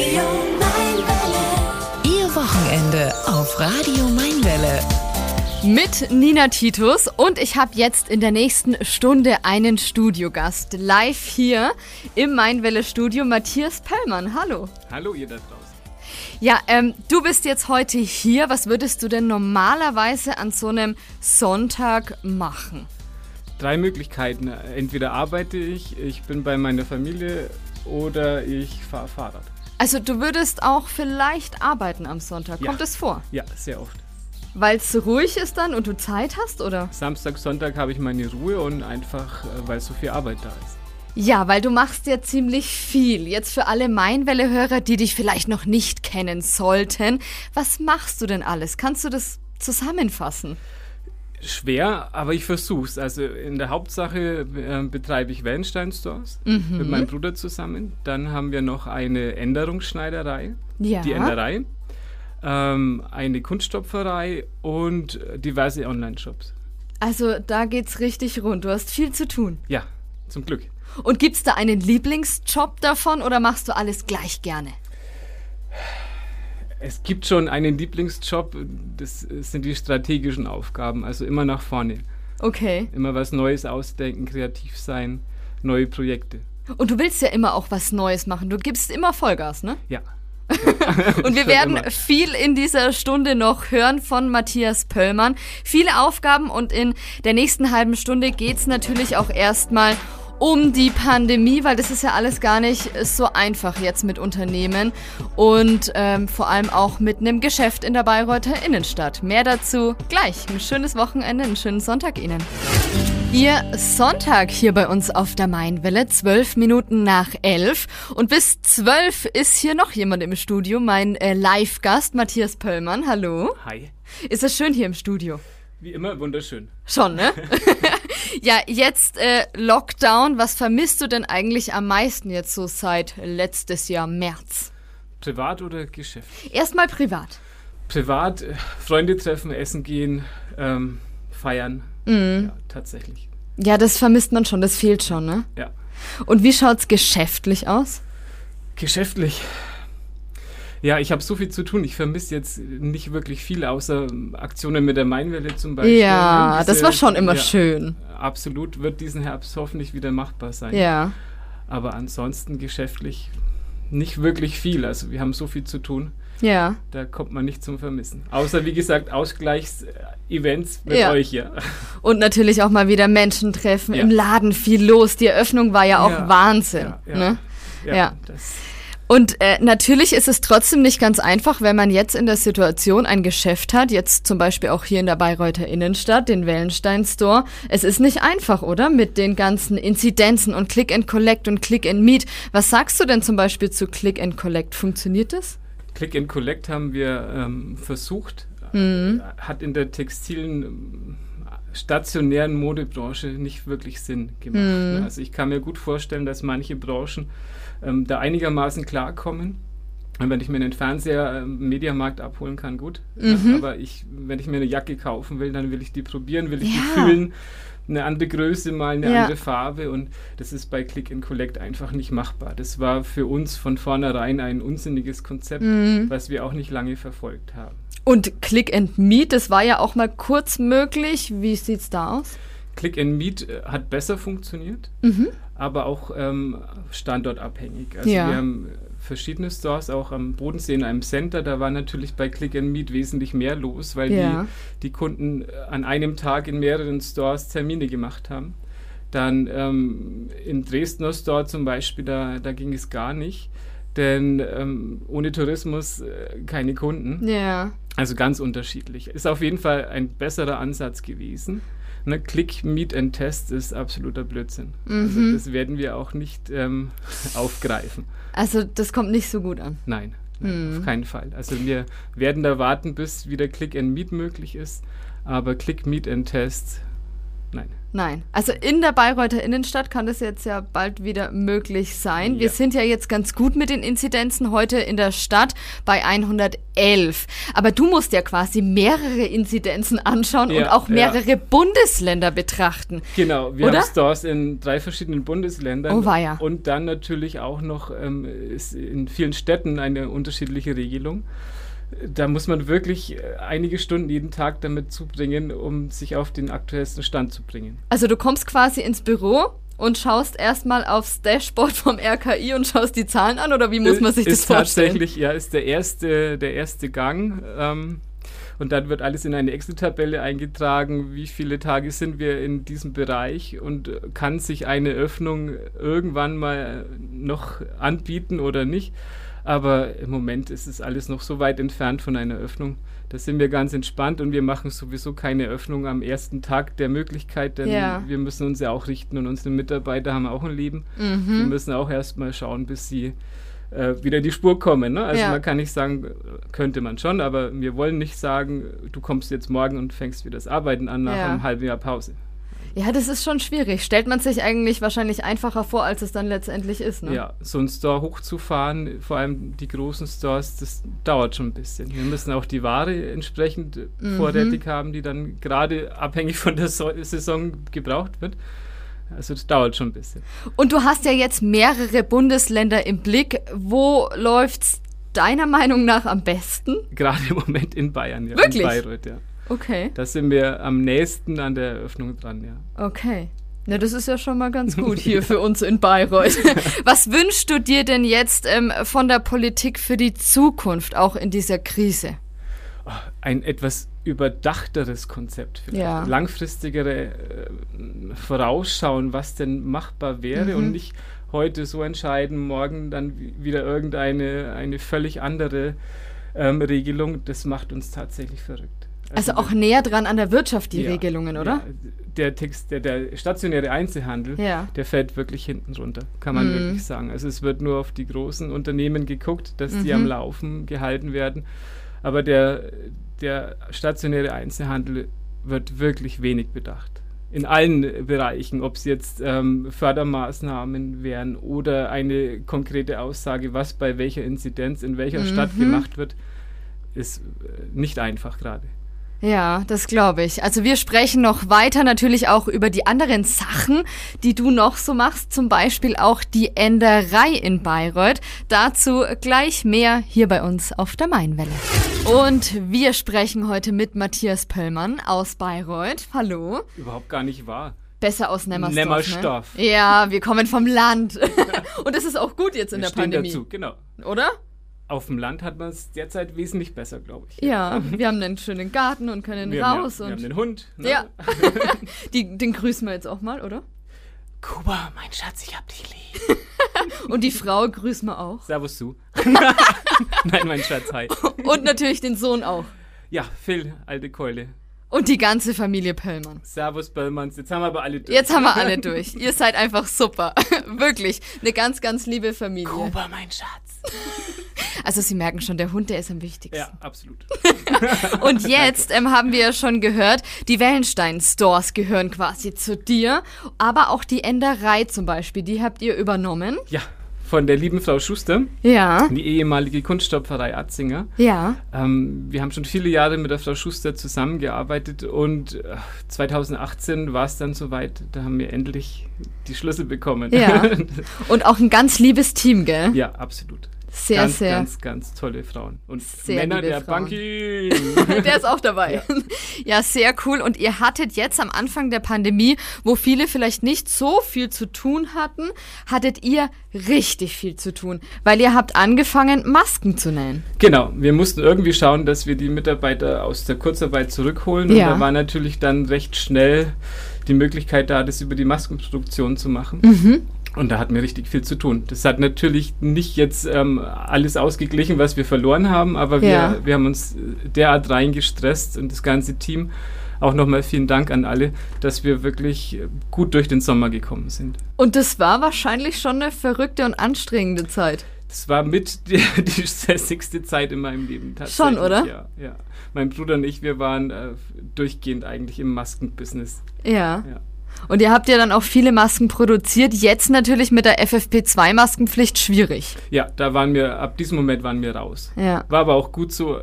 Radio Mainwelle. Ihr Wochenende auf Radio Mainwelle. Mit Nina Titus und ich habe jetzt in der nächsten Stunde einen Studiogast. Live hier im Mainwelle Studio Matthias Pellmann. Hallo. Hallo ihr da draußen. Ja, ähm, du bist jetzt heute hier. Was würdest du denn normalerweise an so einem Sonntag machen? Drei Möglichkeiten. Entweder arbeite ich, ich bin bei meiner Familie oder ich fahre Fahrrad. Also du würdest auch vielleicht arbeiten am Sonntag. Kommt es vor? Ja, sehr oft. Weil es ruhig ist dann und du Zeit hast, oder? Samstag, Sonntag habe ich meine Ruhe und einfach, äh, weil so viel Arbeit da ist. Ja, weil du machst ja ziemlich viel. Jetzt für alle Mainwelle-Hörer, die dich vielleicht noch nicht kennen sollten. Was machst du denn alles? Kannst du das zusammenfassen? Schwer, aber ich versuch's. Also in der Hauptsache äh, betreibe ich Wellenstein Stores mit meinem Bruder zusammen. Dann haben wir noch eine Änderungsschneiderei, Ja. die Änderei, ähm, eine Kunststopferei und diverse Online-Shops. Also da geht's richtig rund. Du hast viel zu tun. Ja, zum Glück. Und gibt's da einen Lieblingsjob davon oder machst du alles gleich gerne? Es gibt schon einen Lieblingsjob, das sind die strategischen Aufgaben, also immer nach vorne. Okay. Immer was Neues ausdenken, kreativ sein, neue Projekte. Und du willst ja immer auch was Neues machen. Du gibst immer Vollgas, ne? Ja. Und wir werden immer. viel in dieser Stunde noch hören von Matthias Pöllmann. Viele Aufgaben und in der nächsten halben Stunde geht's natürlich auch erstmal um die Pandemie, weil das ist ja alles gar nicht so einfach jetzt mit Unternehmen und ähm, vor allem auch mit einem Geschäft in der Bayreuther Innenstadt. Mehr dazu gleich. Ein schönes Wochenende, einen schönen Sonntag Ihnen. Ihr Sonntag hier bei uns auf der Mainwelle, zwölf Minuten nach elf. Und bis zwölf ist hier noch jemand im Studio, mein äh, Live-Gast Matthias Pöllmann. Hallo. Hi. Ist es schön hier im Studio? Wie immer wunderschön. Schon, ne? ja, jetzt äh, Lockdown. Was vermisst du denn eigentlich am meisten jetzt so seit letztes Jahr März? Privat oder Geschäft? Erstmal privat. Privat, äh, Freunde treffen, essen gehen, ähm, feiern. Ja, tatsächlich. Ja, das vermisst man schon, das fehlt schon, ne? Ja. Und wie schaut's geschäftlich aus? Geschäftlich. Ja, ich habe so viel zu tun. Ich vermisse jetzt nicht wirklich viel, außer Aktionen mit der Mainwelle zum Beispiel. Ja, Diese- das war schon immer ja, schön. Absolut wird diesen Herbst hoffentlich wieder machbar sein. Ja. Aber ansonsten geschäftlich nicht wirklich viel. Also wir haben so viel zu tun, Ja. da kommt man nicht zum Vermissen. Außer wie gesagt Ausgleichs-Events mit Ja. euch hier. Und natürlich auch mal wieder Menschen treffen, Ja. im Laden viel los. Die Eröffnung war ja auch Ja, Wahnsinn. ja. Ne? Ja. Das, Und äh, natürlich ist es trotzdem nicht ganz einfach, wenn man jetzt in der Situation ein Geschäft hat, jetzt zum Beispiel auch hier in der Bayreuther Innenstadt, den Wellenstein Store. Es ist nicht einfach, oder? Mit den ganzen Inzidenzen und Click and Collect und Click and Meet. Was sagst du denn zum Beispiel zu Click and Collect? Funktioniert das? Click and Collect haben wir ähm, versucht, Mhm. hat in der textilen ähm, stationären Modebranche nicht wirklich Sinn gemacht. Mhm. ne? Also ich kann mir gut vorstellen, dass manche Branchen ähm, da einigermaßen klarkommen. Und wenn ich mir einen Fernseher im Mediamarkt abholen kann, gut. Mhm. Aber ich, wenn ich mir eine Jacke kaufen will, dann will ich die probieren, will ich Ja. die fühlen. Eine andere Größe, mal eine Ja. andere Farbe und das ist bei Click and Collect einfach nicht machbar. Das war für uns von vornherein ein unsinniges Konzept, Mhm. was wir auch nicht lange verfolgt haben. Und Click and Meet, das war ja auch mal kurz möglich. Wie sieht's da aus? Click and Meet äh, hat besser funktioniert, aber auch ähm, standortabhängig. Also Ja. wir haben äh, verschiedene Stores, auch am Bodensee in einem Center, da war natürlich bei Click and Meet wesentlich mehr los, weil Ja. die, die Kunden äh, an einem Tag in mehreren Stores Termine gemacht haben. Dann ähm, im Dresdner Store zum Beispiel, da, da ging es gar nicht, denn ähm, ohne Tourismus äh, keine Kunden. Ja. Also ganz unterschiedlich. Ist auf jeden Fall ein besserer Ansatz gewesen. Ne, Click, Meet and Test ist absoluter Blödsinn. Also das werden wir auch nicht ähm, aufgreifen. Also das kommt nicht so gut an. Nein, nein auf keinen Fall. Also wir werden da warten, bis wieder Click and Meet möglich ist. Aber Click, Meet and Test, nein. Nein. Also in der Bayreuther Innenstadt kann das jetzt ja bald wieder möglich sein. Wir Ja. sind ja jetzt ganz gut mit den Inzidenzen heute in der Stadt bei 111. Aber du musst ja quasi mehrere Inzidenzen anschauen und Ja, auch ja. mehrere Bundesländer betrachten. Genau, wir haben Stores in drei verschiedenen Bundesländern. Oh, weia. Und dann natürlich auch noch ähm, in vielen Städten eine unterschiedliche Regelung. Da muss man wirklich äh, einige Stunden jeden Tag damit zubringen, um sich auf den aktuellsten Stand zu bringen. Also du kommst quasi ins Büro und schaust erstmal aufs Dashboard vom RKI und schaust die Zahlen an oder wie muss man sich das ist vorstellen? tatsächlich, ja, ist der erste, der erste Gang. Ähm, und dann wird alles in eine Excel-Tabelle eingetragen, wie viele Tage sind wir in diesem Bereich und äh, kann sich eine Öffnung irgendwann mal noch anbieten oder nicht. Aber im Moment ist es alles noch so weit entfernt von einer Öffnung. Da sind wir ganz entspannt und wir machen sowieso keine Öffnung am ersten Tag der Möglichkeit, denn Ja. wir müssen uns ja auch richten und unsere Mitarbeiter haben auch ein Leben. Mhm. Die müssen auch erstmal schauen, bis sie äh, wieder in die Spur kommen. Ne? Also Ja. man kann nicht sagen, könnte man schon, aber wir wollen nicht sagen, du kommst jetzt morgen und fängst wieder das Arbeiten an nach Ja. einem halben Jahr Pause. Ja, das ist schon schwierig. Stellt man sich eigentlich wahrscheinlich einfacher vor, als es dann letztendlich ist, ne? Ja, so einen Store hochzufahren, vor allem die großen Stores, das dauert schon ein bisschen. Wir müssen auch die Ware entsprechend äh, Mhm. vorrätig haben, die dann gerade abhängig von der so Saison gebraucht wird. Also das dauert schon ein bisschen. Und du hast ja jetzt mehrere Bundesländer im Blick. Wo läuft's deiner Meinung nach am besten? Gerade im Moment in Bayern, ja. Wirklich? In Bayreuth, ja. Okay, Da sind wir am nächsten an der Eröffnung dran, ja. okay. Na, das ist ja schon mal ganz gut hier für uns in Bayreuth. Was wünschst du dir denn jetzt ähm, von der Politik für die Zukunft, auch in dieser Krise? ein etwas überdachteres Konzept, vielleicht Ja. langfristigere äh, Vorausschauen, was denn machbar wäre Mhm. und nicht heute so entscheiden, morgen dann wi- wieder irgendeine eine völlig andere ähm, Regelung. Das macht uns tatsächlich verrückt. Also auch näher dran an der Wirtschaft, die ja, Regelungen, oder? Ja, der Text, der, der stationäre Einzelhandel, Ja. der fällt wirklich hinten runter, kann man Mhm. wirklich sagen. Also es wird nur auf die großen Unternehmen geguckt, dass die Mhm. am Laufen gehalten werden. Aber der, der stationäre Einzelhandel wird wirklich wenig bedacht. In allen Bereichen, ob es jetzt ähm, Fördermaßnahmen wären oder eine konkrete Aussage, was bei welcher Inzidenz in welcher Stadt Mhm. gemacht wird, ist äh, nicht einfach gerade. Ja, das glaube ich. Also wir sprechen noch weiter natürlich auch über die anderen Sachen, die du noch so machst, zum Beispiel auch die Enderei in Bayreuth. Dazu gleich mehr hier bei uns auf der Mainwelle. Und wir sprechen heute mit Matthias Pöllmann aus Bayreuth. Hallo. Überhaupt gar nicht wahr. Besser aus Nemmersdorf. Nemmersdorf. Ne? Ja, wir kommen vom Land. Und das ist auch gut jetzt in Wir der Pandemie. dazu, genau. Oder? Auf dem Land hat man es derzeit wesentlich besser, glaube ich. Ja, wir haben einen schönen Garten und können Wir, haben, raus. ja, wir und haben den Hund. Ne? Ja. Die, den grüßen wir jetzt auch mal, oder? Kuba, mein Schatz, ich hab dich lieb. Und die Frau grüßen wir auch. Servus zu. Nein, mein Schatz, hi. Und natürlich den Sohn auch. Ja, Phil, alte Keule. Und die ganze Familie Pöllmann. Servus, Bellmanns. Jetzt haben wir aber alle durch. Jetzt haben wir alle durch. Ihr seid einfach super. Wirklich. Eine ganz, ganz liebe Familie. Kuba, mein Schatz. Also Sie merken schon, der Hund, der ist am wichtigsten. Ja, absolut. Und jetzt ähm, haben wir ja schon gehört, die Wellenstein-Stores gehören quasi zu dir. Aber auch die Enderei zum Beispiel, die habt ihr übernommen. Ja, von der lieben Frau Schuster, Ja. die ehemalige Kunststopferei Atzinger. Ja. Ähm, wir haben schon viele Jahre mit der Frau Schuster zusammengearbeitet und äh, 2018 war es dann soweit, da haben wir endlich die Schlüssel bekommen. Ja. Und auch ein ganz liebes Team, gell? ja, absolut. Sehr, ganz, sehr. ganz, ganz tolle Frauen. Und Sehr Männer der Frauen. Banking. Der ist auch dabei. Ja. sehr cool. Und ihr hattet jetzt am Anfang der Pandemie, wo viele vielleicht nicht so viel zu tun hatten, hattet ihr richtig viel zu tun, weil ihr habt angefangen, Masken zu nähen. genau, wir mussten irgendwie schauen, dass wir die Mitarbeiter aus der Kurzarbeit zurückholen. Ja. Und da war natürlich dann recht schnell die Möglichkeit da, das über die Maskenproduktion zu machen. Mhm. Und da hatten wir richtig viel zu tun. Das hat natürlich nicht jetzt ähm, alles ausgeglichen, was wir verloren haben, aber wir, Ja. wir haben uns äh, derart reingestresst und das ganze Team. Auch nochmal vielen Dank an alle, dass wir wirklich äh, gut durch den Sommer gekommen sind. Und das war wahrscheinlich schon eine verrückte und anstrengende Zeit. Das war mit die, die stressigste Zeit in meinem Leben. Schon, oder? Ja, ja. Mein Bruder und ich, wir waren äh, durchgehend eigentlich im Maskenbusiness. Ja. Ja. Und ihr habt ja dann auch viele Masken produziert. Jetzt natürlich mit der FFP2-Maskenpflicht schwierig. Ja, da waren wir, ab diesem Moment waren wir raus. Ja. War aber auch gut so, äh,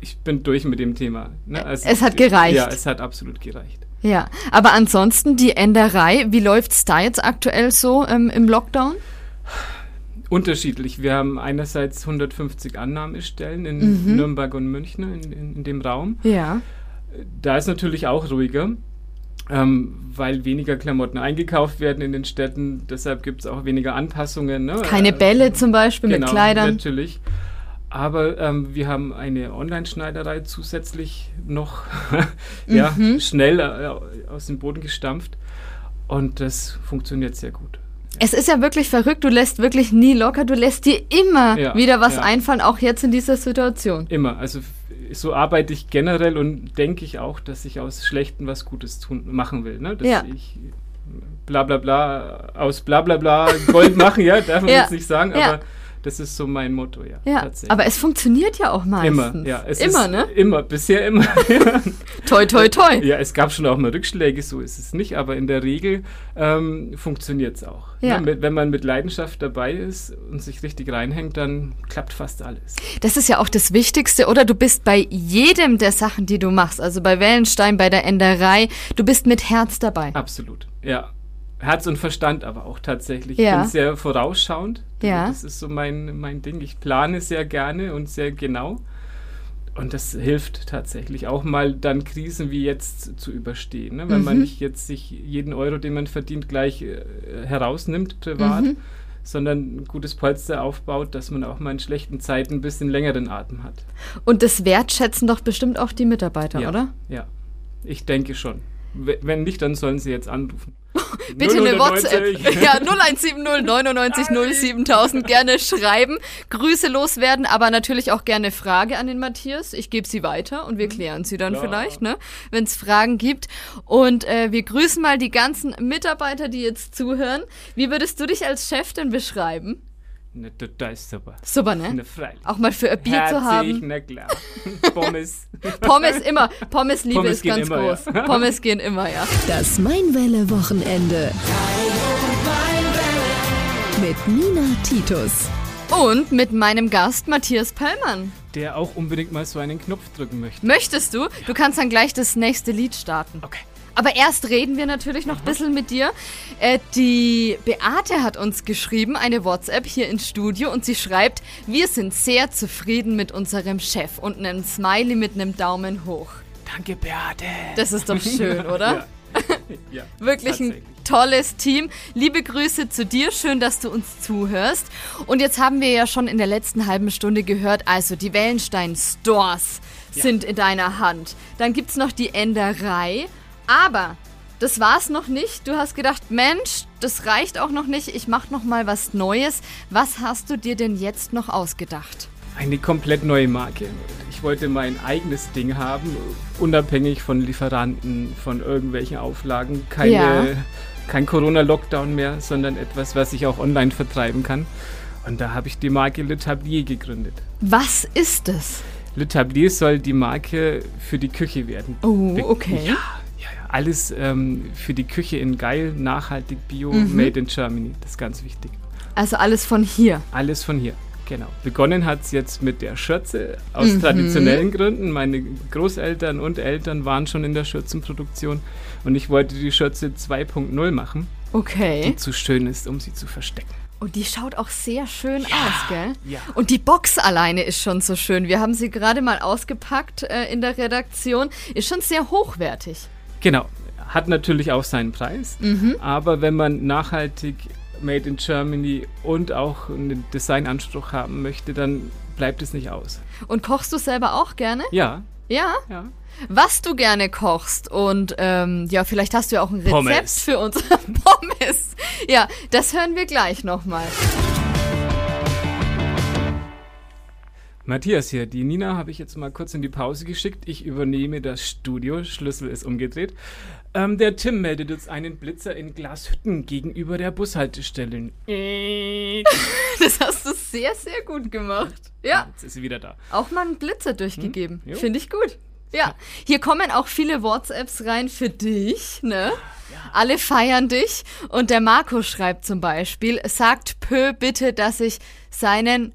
ich bin durch mit dem Thema. Ne? Also, Es hat gereicht. Ja, es hat absolut gereicht. Ja, aber ansonsten die Enderei, wie läuft's da jetzt aktuell so ähm, im Lockdown? Unterschiedlich. Wir haben einerseits 150 Annahmestellen in Mhm. Nürnberg und München in, in, in dem Raum. Ja. Da ist natürlich auch ruhiger, ähm, weil weniger Klamotten eingekauft werden in den Städten. Deshalb gibt es auch weniger Anpassungen. Ne? Keine Äh, Bälle zum Beispiel mit genau, Kleidern. Natürlich. Aber ähm, wir haben eine Online-Schneiderei zusätzlich noch ja, Mhm. schnell äh, aus dem Boden gestampft. Und das funktioniert sehr gut. Es ist ja wirklich verrückt, du lässt wirklich nie locker, du lässt dir immer Ja, wieder was ja. einfallen, auch jetzt in dieser Situation. Immer. Also so arbeite ich generell und denke ich auch, dass ich aus Schlechten was Gutes tun, machen will. Ne? Dass Ja. ich bla bla bla aus bla bla bla Gold machen, ja, darf man Ja, jetzt nicht sagen, aber das ist so mein Motto, ja. Ja, aber es funktioniert ja auch meistens. immer, ja. Es immer, ne? Immer, bisher immer. Toi, toi, toi. ja, es gab schon auch mal Rückschläge, so ist es nicht, aber in der Regel ähm, funktioniert es auch. Ja. Ne? Wenn man mit Leidenschaft dabei ist und sich richtig reinhängt, dann klappt fast alles. Das ist ja auch das Wichtigste, oder? Du bist bei jedem der Sachen, die du machst, also bei Wellenstein, bei der Enderei, du bist mit Herz dabei. Absolut, ja. Herz und Verstand aber auch tatsächlich. Ja. Ich bin sehr vorausschauend. Ja. Das ist so mein, mein Ding. Ich plane sehr gerne und sehr genau. Und das hilft tatsächlich auch mal dann Krisen wie jetzt zu überstehen. Ne? Wenn Mhm. man nicht jetzt sich jeden Euro, den man verdient, gleich äh, herausnimmt privat, Mhm. sondern ein gutes Polster aufbaut, dass man auch mal in schlechten Zeiten ein bisschen längeren Atem hat. Und das wertschätzen doch bestimmt auch die Mitarbeiter, ja. oder? Ja, ich denke schon. Wenn nicht, dann sollen sie jetzt anrufen. Bitte eine 090. WhatsApp. Ja, 0170 99 07000 gerne schreiben, Grüße loswerden, aber natürlich auch gerne Frage an den Matthias. Ich gebe sie weiter und wir klären sie dann Klar. vielleicht, ne, wenn es Fragen gibt. Und äh, wir grüßen mal die ganzen Mitarbeiter, die jetzt zuhören. Wie würdest du dich als Chef denn beschreiben? Ne, ist super. Super, ne? Ne, freilich. Auch mal für ein Bier zu Herzig, haben. na klar. Pommes. Pommes immer. Pommes Liebe Pommes ist ganz immer, groß. ja. Pommes gehen immer, ja. Das Mainwelle-Wochenende. Mit Nina Titus. Und mit meinem Gast Matthias Pöllmann. Der auch unbedingt mal so einen Knopf drücken möchte. Möchtest du? Du kannst dann gleich das nächste Lied starten. Okay. Aber erst reden wir natürlich noch ein bisschen mit dir. Äh, die Beate hat uns geschrieben, eine WhatsApp hier ins Studio, und sie schreibt, wir sind sehr zufrieden mit unserem Chef und einen Smiley mit einem Daumen hoch. Danke, Beate. Das ist doch schön, oder? Ja, Wirklich ein tolles Team. Liebe Grüße zu dir. Schön, dass du uns zuhörst. Und jetzt haben wir ja schon in der letzten halben Stunde gehört, also die Wellenstein Stores sind in deiner Hand. Dann gibt's noch die Enderei. Aber das war's noch nicht. Du hast gedacht, Mensch, das reicht auch noch nicht. Ich mach noch mal was Neues. Was hast du dir denn jetzt noch ausgedacht? Eine komplett neue Marke. Ich wollte mein eigenes Ding haben, unabhängig von Lieferanten, von irgendwelchen Auflagen. Keine, Ja. Kein Corona-Lockdown mehr, sondern etwas, was ich auch online vertreiben kann. Und da habe ich die Marke Le Tablier gegründet. Was ist es? Le Tablier soll die Marke für die Küche werden. Oh, okay. Ja. Alles ähm, für die Küche in geil, nachhaltig, bio, Mhm. made in Germany. Das ist ganz wichtig. Also alles von hier. Alles von hier. Genau. Begonnen hat es jetzt mit der Schürze aus Mhm. traditionellen Gründen. Meine Großeltern und Eltern waren schon in der Schürzenproduktion und ich wollte die Schürze 2.0 machen, Okay. die zu schön ist, um sie zu verstecken. Und die schaut auch sehr schön aus, gell? ja. Und die Box alleine ist schon so schön. Wir haben sie gerade mal ausgepackt äh, in der Redaktion. Ist schon sehr hochwertig. Genau. Hat natürlich auch seinen Preis, Mhm. aber wenn man nachhaltig made in Germany und auch einen Designanspruch haben möchte, dann bleibt es nicht aus. Und kochst du selber auch gerne? Ja, Ja. ja. Was du gerne kochst und ähm, ja, vielleicht hast du ja auch ein Rezept Pommes. für uns. Pommes. Ja, das hören wir gleich nochmal. Matthias hier, die Nina habe ich jetzt mal kurz in die Pause geschickt. Ich übernehme das Studio, Schlüssel ist umgedreht. Ähm, der Tim meldet uns einen Blitzer in Glashütten gegenüber der Bushaltestelle. Äh, Das hast du sehr, sehr gut gemacht. Ja, Jetzt ist sie wieder da. auch mal einen Blitzer durchgegeben. Hm? Finde ich gut. Ja, hier kommen auch viele WhatsApps rein für dich, ne? Alle feiern dich. Und der Marco schreibt zum Beispiel, sagt Pö bitte, dass ich seinen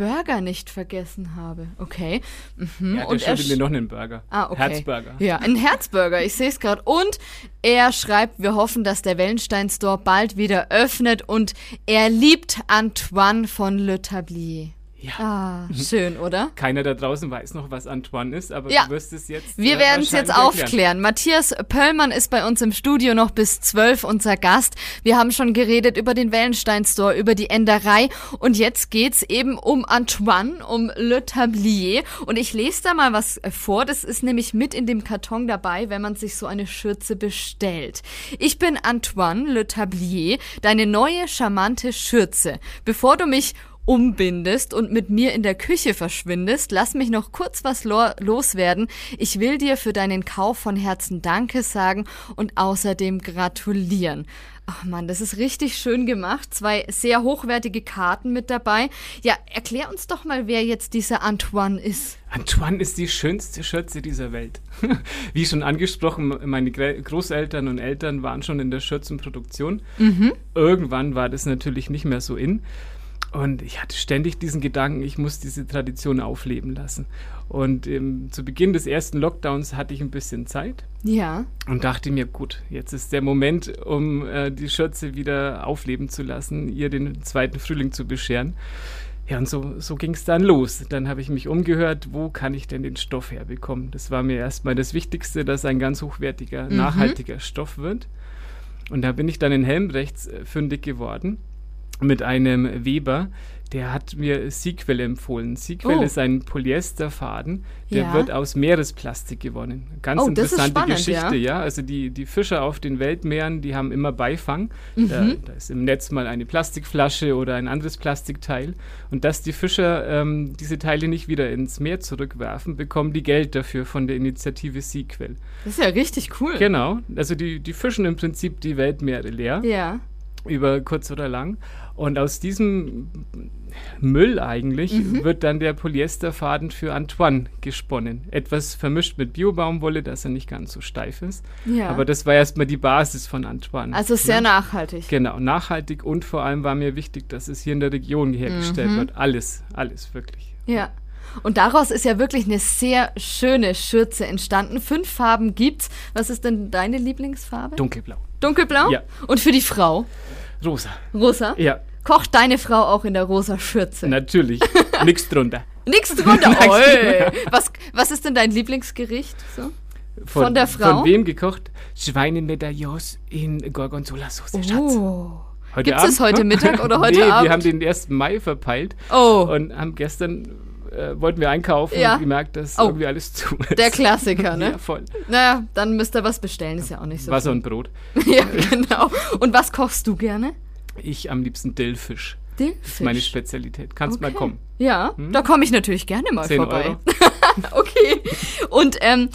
Burger nicht vergessen habe. Okay. Mhm. Ja, und er schuldet mir noch einen Burger. Ah, okay. Herzburger. Ja, ein Herzburger, ich sehe es gerade. Und er schreibt, wir hoffen, dass der Wellenstein Store bald wieder öffnet und er liebt Antoine von Le Tablier. Ja. Ah, schön, oder? Keiner da draußen weiß noch, was Antoine ist, aber Ja. du wirst es jetzt. Wir äh, werden es jetzt wahrscheinlich erklären. aufklären. Matthias Pöllmann ist bei uns im Studio noch bis 12 unser Gast. Wir haben schon geredet über den Wellenstein Store, über die Enderei und jetzt geht's eben um Antoine, um Le Tablier und ich lese da mal was äh, vor. Das ist nämlich mit in dem Karton dabei, wenn man sich so eine Schürze bestellt. Ich bin Antoine Le Tablier, deine neue charmante Schürze. Bevor du mich umbindest und mit mir in der Küche verschwindest, lass mich noch kurz was lo loswerden. Ich will dir für deinen Kauf von Herzen Danke sagen und außerdem gratulieren. Ach man, das ist richtig schön gemacht. Zwei sehr hochwertige Karten mit dabei. Ja, erklär uns doch mal, wer jetzt dieser Antoine ist. Antoine ist die schönste Schürze dieser Welt. Wie schon angesprochen, meine Großeltern und Eltern waren schon in der Schürzenproduktion. Irgendwann war das natürlich nicht mehr so in. Und ich hatte ständig diesen Gedanken, ich muss diese Tradition aufleben lassen. Und ähm, zu Beginn des ersten Lockdowns hatte ich ein bisschen Zeit Ja. und dachte mir, gut, jetzt ist der Moment, um äh, die Schürze wieder aufleben zu lassen, ihr den zweiten Frühling zu bescheren. Ja, und so, so ging es dann los. Dann habe ich mich umgehört, wo kann ich denn den Stoff herbekommen? Das war mir erstmal das Wichtigste, dass ein ganz hochwertiger, nachhaltiger Stoff wird. Und da bin ich dann in Helmbrechts äh, fündig geworden mit einem Weber, der hat mir Sequel empfohlen. Sequel Oh. ist ein Polyesterfaden, der Ja. wird aus Meeresplastik gewonnen. Ganz Oh, interessante spannend, Geschichte, ja. ja. Also die, die Fischer auf den Weltmeeren, die haben immer Beifang. Mhm. Da, da ist im Netz mal eine Plastikflasche oder ein anderes Plastikteil. Und dass die Fischer ähm, diese Teile nicht wieder ins Meer zurückwerfen, bekommen die Geld dafür von der Initiative Sequel. Das ist ja richtig cool. Genau, also die, die fischen im Prinzip die Weltmeere leer Ja. Über kurz oder lang. Und aus diesem Müll eigentlich Mhm. wird dann der Polyesterfaden für Antoine gesponnen. Etwas vermischt mit Biobaumwolle, dass er nicht ganz so steif ist. Ja. Aber das war erstmal die Basis von Antoine. also sehr Ne? nachhaltig. Genau, nachhaltig und vor allem war mir wichtig, dass es hier in der Region hergestellt Mhm. wird. Alles, alles wirklich. Ja. Und daraus ist ja wirklich eine sehr schöne Schürze entstanden. Fünf Farben gibt's. Was ist denn deine Lieblingsfarbe? Dunkelblau. Dunkelblau? Ja. Und für die Frau? Rosa. Rosa? Ja, Kocht deine Frau auch in der rosa Schürze? natürlich. Nix drunter. Nix drunter. Oi. Was, was ist denn dein Lieblingsgericht? So? Von der Frau? Von wem gekocht? Schweinemedaillons in Gorgonzola-Soße, Schatz. Oh. Heute Gibt's es Abend? heute Mittag oder heute nee, Abend? wir haben den 1. Mai verpeilt Oh, und haben gestern, äh, wollten wir einkaufen Ja. und gemerkt, dass Oh. irgendwie alles zu ist. der Klassiker, Ja, ne? voll. Naja, dann müsst ihr was bestellen, ist ja auch nicht so. Wasser und Brot. ja, genau. Und was kochst du gerne? Ich am liebsten Dillfisch. Dillfisch. Das ist meine Spezialität. Kannst mal Okay. kommen. Ja, da komme ich natürlich gerne mal 10 vorbei. Okay. Und ähm,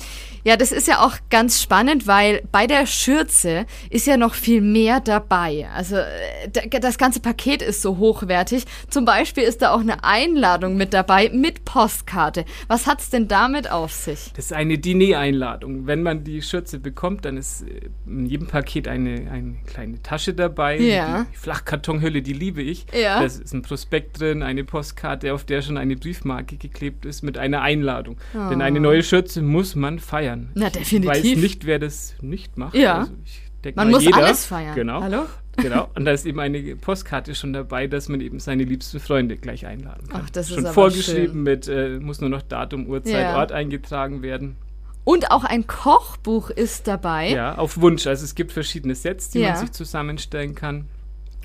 ja, das ist ja auch ganz spannend, weil bei der Schürze ist ja noch viel mehr dabei. Also äh, da- das ganze Paket ist so hochwertig. Zum Beispiel ist da auch eine Einladung mit dabei mit Postkarte. Was hat's denn damit auf sich? Das ist eine Diner-Einladung. Wenn man die Schürze bekommt, dann ist äh, in jedem Paket eine, eine kleine Tasche dabei. Ja. Die Flachkartonhülle, die liebe ich. Ja. Da ist ein Prospekt drin, eine Postkarte, auf der schon eine Briefmarke geklebt ist mit einer Einladung. Denn eine neue Schürze muss man feiern. Ah. Na, Ich definitiv. weiß nicht, wer das nicht macht. Ja. Also ich denk Man muss jeder. alles feiern. Genau. Hallo? Genau. Und da ist eben eine Postkarte schon dabei, dass man eben seine liebsten Freunde gleich einladen kann. Ach, das ist schon vorgeschrieben schön. mit, äh, muss nur noch Datum, Uhrzeit, Ja. Ort eingetragen werden. Und auch ein Kochbuch ist dabei. Ja, auf Wunsch. Also es gibt verschiedene Sets, die Ja. man sich zusammenstellen kann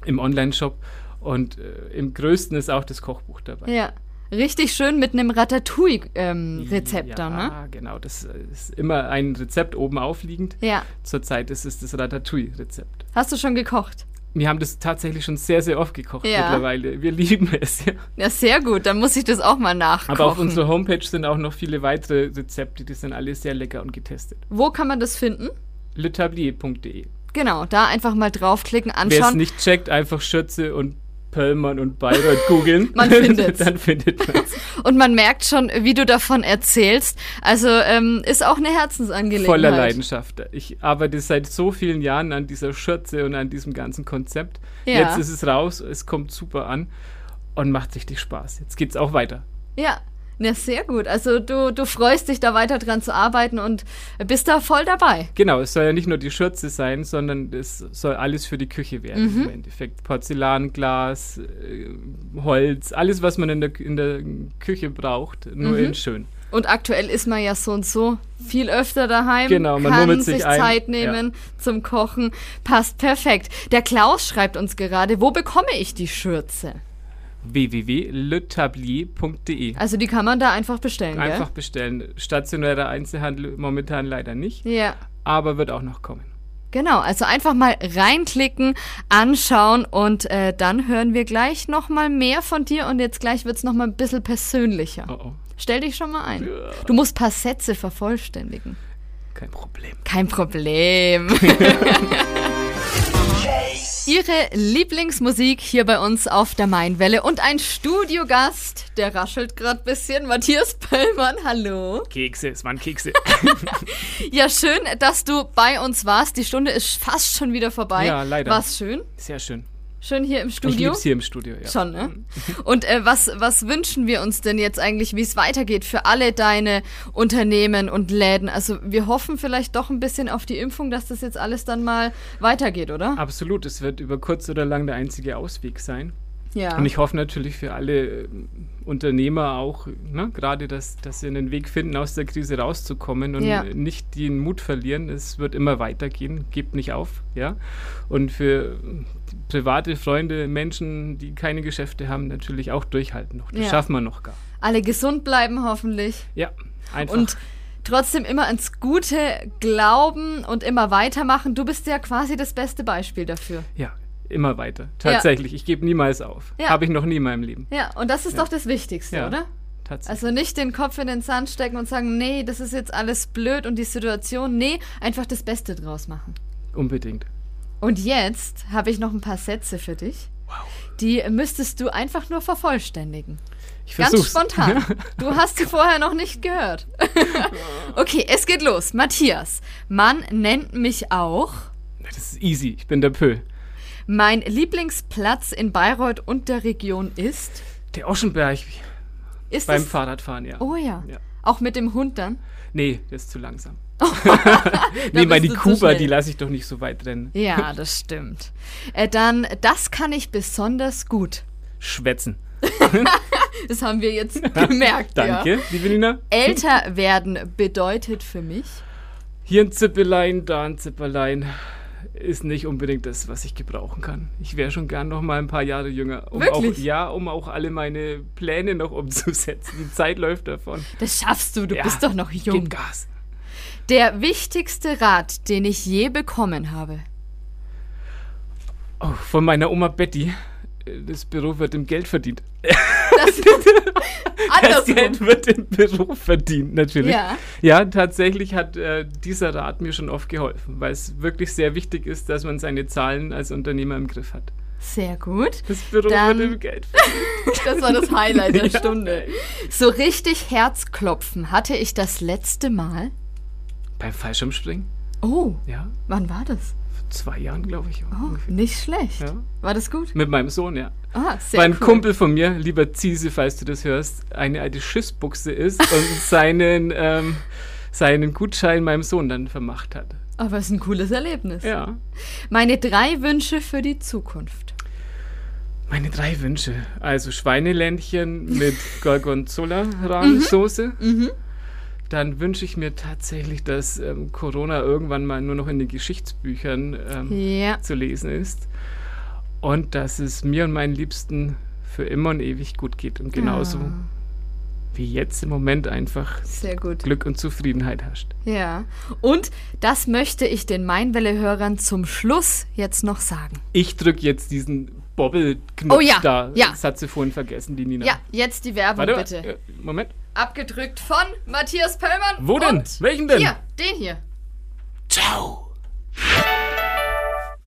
im Online-Shop. Und äh, im größten ist auch das Kochbuch dabei. Ja. Richtig schön mit einem Ratatouille-Rezept ja, da, ne? genau. Das äh, ist immer ein Rezept oben aufliegend. Ja. Zurzeit ist es das Ratatouille-Rezept. Hast du schon gekocht? Wir haben das tatsächlich schon sehr, sehr oft gekocht Ja. mittlerweile. Wir lieben es. Ja. Ja, sehr gut. Dann muss ich das auch mal nachkochen. Aber auf unserer Homepage sind auch noch viele weitere Rezepte, die sind alle sehr lecker und getestet. Wo kann man das finden? letablier.de. Genau, da einfach mal draufklicken, Wer es anschauen. nicht checkt, einfach Schürze und Pöllmann und Bayreuth googeln. Man findet's. Dann findet man Und man merkt schon, wie du davon erzählst. Also ähm, ist auch eine Herzensangelegenheit. Voller Leidenschaft. Ich arbeite seit so vielen Jahren an dieser Schürze und an diesem ganzen Konzept. Ja. Jetzt ist es raus, es kommt super an und macht richtig Spaß. Jetzt geht's auch weiter. Ja, na, sehr gut. Also du, du freust dich da weiter dran zu arbeiten und bist da voll dabei. Genau, es soll ja nicht nur die Schürze sein, sondern es soll alles für die Küche werden Mhm. im Endeffekt. Porzellan, Glas, äh, Holz, alles, was man in der, in der Küche braucht, nur Mhm. in schön. Und aktuell ist man ja so und so viel öfter daheim. Genau, man kann sich sich. Zeit nehmen zum Kochen. Passt perfekt. Der Klaus schreibt uns gerade, wo bekomme ich die Schürze? www.letablier.de Also die kann man da einfach bestellen, Einfach bestellen. Stationärer Einzelhandel momentan leider nicht, gell? Ja. aber wird auch noch kommen. Genau, also einfach mal reinklicken, anschauen und äh, dann hören wir gleich nochmal mehr von dir und jetzt gleich wird's noch noch mal ein bisschen persönlicher. Oh oh, Stell dich schon mal ein. Du musst ein paar Sätze vervollständigen. kein Problem. Kein Problem. Ihre Lieblingsmusik hier bei uns auf der Mainwelle und ein Studiogast, der raschelt gerade bisschen, Matthias Pöllmann, hallo. Kekse, es waren Kekse. Ja, schön, dass du bei uns warst. Die Stunde ist fast schon wieder vorbei. Ja, leider. War's schön? Sehr schön. Schön hier im Ich Studio? lieb's hier im Studio, ja. Schon, ne? Und äh, was, was wünschen wir uns denn jetzt eigentlich, wie es weitergeht für alle deine Unternehmen und Läden? Also wir hoffen vielleicht doch ein bisschen auf die Impfung, dass das jetzt alles dann mal weitergeht, oder? Absolut, es wird über kurz oder lang der einzige Ausweg sein. Ja. Und ich hoffe natürlich für alle Unternehmer auch, ne, gerade, dass, dass sie einen Weg finden, aus der Krise rauszukommen und Ja. nicht den Mut verlieren. Es wird immer weitergehen, gebt nicht auf, ja. Und für private Freunde, Menschen, die keine Geschäfte haben, natürlich auch durchhalten noch. Das Ja. schaffen wir noch gar. alle gesund bleiben hoffentlich. Ja, einfach. Und trotzdem immer ans Gute glauben und immer weitermachen. Du bist ja quasi das beste Beispiel dafür. ja, immer weiter. Tatsächlich, ich gebe niemals auf. Ja. Habe ich noch nie in meinem Leben. Ja, und das ist doch das Wichtigste, Ja. oder? Tatsächlich. Also nicht den Kopf in den Sand stecken und sagen, nee, das ist jetzt alles blöd und die Situation. Nee, einfach das Beste draus machen. Unbedingt. Und jetzt habe ich noch ein paar Sätze für dich. Die müsstest du einfach nur vervollständigen. Ich Ganz versuch's. spontan. Du hast sie vorher noch nicht gehört. okay, es geht los. Matthias, man nennt mich auch. Das ist easy. Ich bin der Pö. Mein Lieblingsplatz in Bayreuth und der Region ist. Der Oschenberg Ist beim es- Fahrradfahren, ja. Oh ja. Ja. Auch mit dem Hund dann? Nee, der ist zu langsam. Nee, zu Kuba, die lasse ich doch nicht so weit rennen. Ja, das stimmt. Äh, dann, das kann ich besonders gut. Schwätzen. Das haben wir jetzt gemerkt. Danke, Ja. liebe Nina. Älter werden bedeutet für mich. Hier ein Zippelein, da ein Zipperlein. Ist nicht unbedingt das, was ich gebrauchen kann. Ich wäre schon gern noch mal ein paar Jahre jünger. Um Wirklich? Auch, ja, um auch alle meine Pläne noch umzusetzen. Die Zeit läuft davon. Das schaffst du, du Ja, bist doch noch jung. Gib Gas. Der wichtigste Rat, den ich je bekommen habe. Oh, von meiner Oma Betty. Das Büro wird im Geld verdient. Das. Geld wird im Beruf verdient, natürlich. Ja. Ja, tatsächlich hat äh, dieser Rat mir schon oft geholfen, weil es wirklich sehr wichtig ist, dass man seine Zahlen als Unternehmer im Griff hat. Sehr gut. Das Büro Dann- wird im Geld verdient. Das war das Highlight der Ja. Stunde. So richtig Herzklopfen hatte ich das letzte Mal. Beim Fallschirmspringen? Oh, Ja, wann war das? Vor zwei Jahren, glaube ich. Oh, ungefähr. nicht schlecht. Ja. War das gut? Mit meinem Sohn, ja. Ah, sehr Weil ein cool. Kumpel von mir, lieber Ziese, falls du das hörst, eine alte Schissbuchse ist und seinen, ähm, seinen Gutschein meinem Sohn dann vermacht hat. Aber es ist ein cooles Erlebnis. Ja. Meine drei Wünsche für die Zukunft. Meine drei Wünsche. Also Schweineländchen mit Gorgonzola-Rahmsoße. Dann wünsche ich mir tatsächlich, dass ähm, Corona irgendwann mal nur noch in den Geschichtsbüchern ähm, Ja. zu lesen ist. Und dass es mir und meinen Liebsten für immer und ewig gut geht. Und genauso Ah. wie jetzt im Moment einfach Sehr gut. Glück und Zufriedenheit herrscht. Ja. Und das möchte ich den Mainwelle-Hörern zum Schluss jetzt noch sagen. Ich drücke jetzt diesen Bobbel-Knopf Oh ja, da. ja. Das hat sie vorhin vergessen, die Nina. Ja, jetzt die Werbung Warte, bitte. äh, Moment. Abgedrückt von Matthias Pöllmann. Wo denn? Welchen denn? Hier, den hier. Ciao.